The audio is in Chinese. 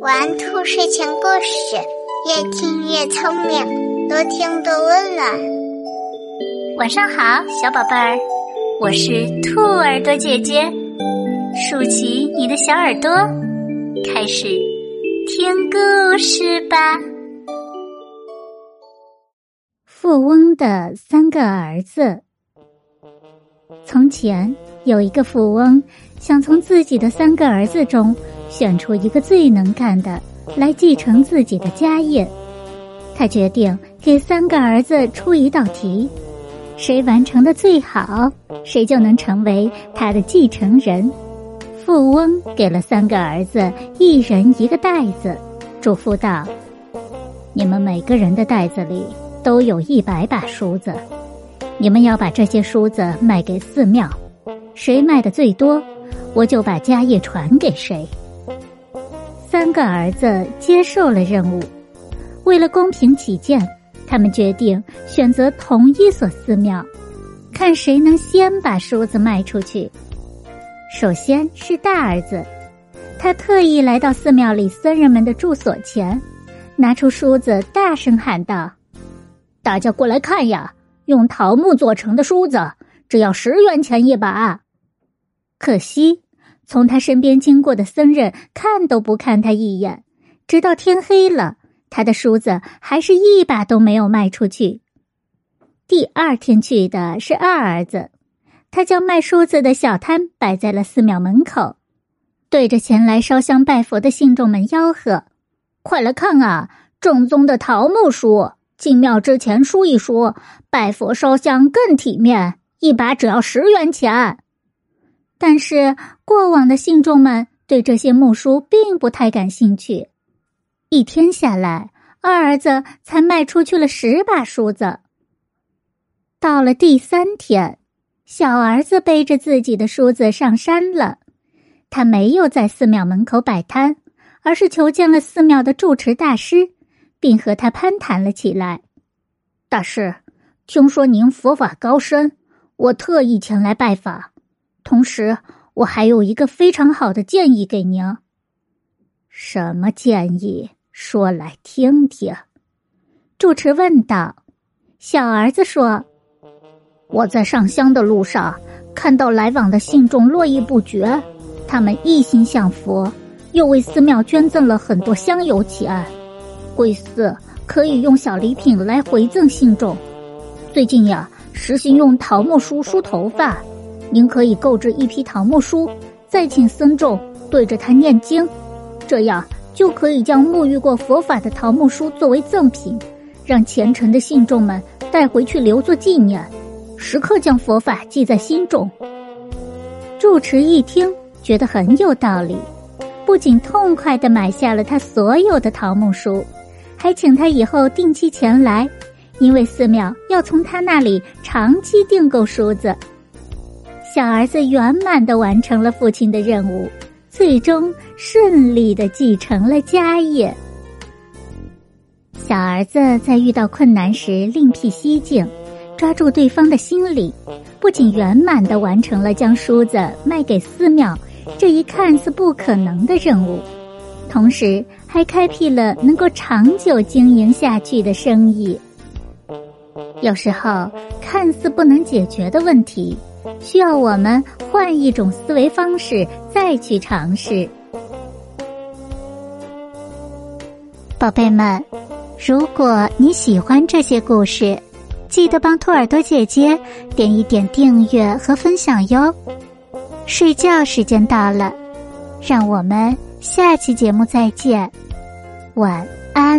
玩兔睡前故事，越听越聪明，多听多温暖。晚上好，小宝贝儿，我是兔耳朵姐姐，竖起你的小耳朵，开始听故事吧。富翁的三个儿子。从前有一个富翁，想从自己的三个儿子中选出一个最能干的来继承自己的家业。他决定给三个儿子出一道题，谁完成的最好，谁就能成为他的继承人。富翁给了三个儿子一人一个袋子，嘱咐道：“你们每个人的袋子里都有一百把梳子。”你们要把这些梳子卖给寺庙，谁卖的最多，我就把家业传给谁。三个儿子接受了任务，为了公平起见，他们决定选择同一所寺庙，看谁能先把梳子卖出去。首先是大儿子，他特意来到寺庙里僧人们的住所前，拿出梳子，大声喊道：“大家过来看呀！”用桃木做成的梳子，只要十元钱一把。可惜，从他身边经过的僧人看都不看他一眼，直到天黑了，他的梳子还是一把都没有卖出去。第二天去的是二儿子，他将卖梳子的小摊摆在了寺庙门口，对着前来烧香拜佛的信众们吆喝：“快来看啊，正宗的桃木梳！”进庙之前梳一梳，拜佛烧香更体面。一把只要十元钱。但是过往的信众们对这些木梳并不太感兴趣。一天下来，二儿子才卖出去了十把梳子。到了第三天，小儿子背着自己的梳子上山了。他没有在寺庙门口摆摊，而是求见了寺庙的住持大师。并和他攀谈了起来。大师，听说您佛法高深，我特意前来拜访。同时，我还有一个非常好的建议给您。什么建议？说来听听。住持问道。小儿子说：“我在上香的路上，看到来往的信众络绎不绝，他们一心向佛，又为寺庙捐赠了很多香油钱。”贵寺可以用小礼品来回赠信众。最近呀，实行用桃木梳梳头发，您可以购置一批桃木梳，再请僧众对着它念经，这样就可以将沐浴过佛法的桃木梳作为赠品，让虔诚的信众们带回去留作纪念，时刻将佛法记在心中。住持一听，觉得很有道理，不仅痛快的买下了他所有的桃木梳。还请他以后定期前来，因为寺庙要从他那里长期订购梳子。小儿子圆满的完成了父亲的任务，最终顺利的继承了家业。小儿子在遇到困难时另辟蹊径，抓住对方的心理，不仅圆满的完成了将梳子卖给寺庙这一看似不可能的任务。同时，还开辟了能够长久经营下去的生意。有时候，看似不能解决的问题，需要我们换一种思维方式再去尝试。宝贝们，如果你喜欢这些故事，记得帮兔耳朵姐姐点一点订阅和分享哟。睡觉时间到了，让我们。下期节目再见，晚安。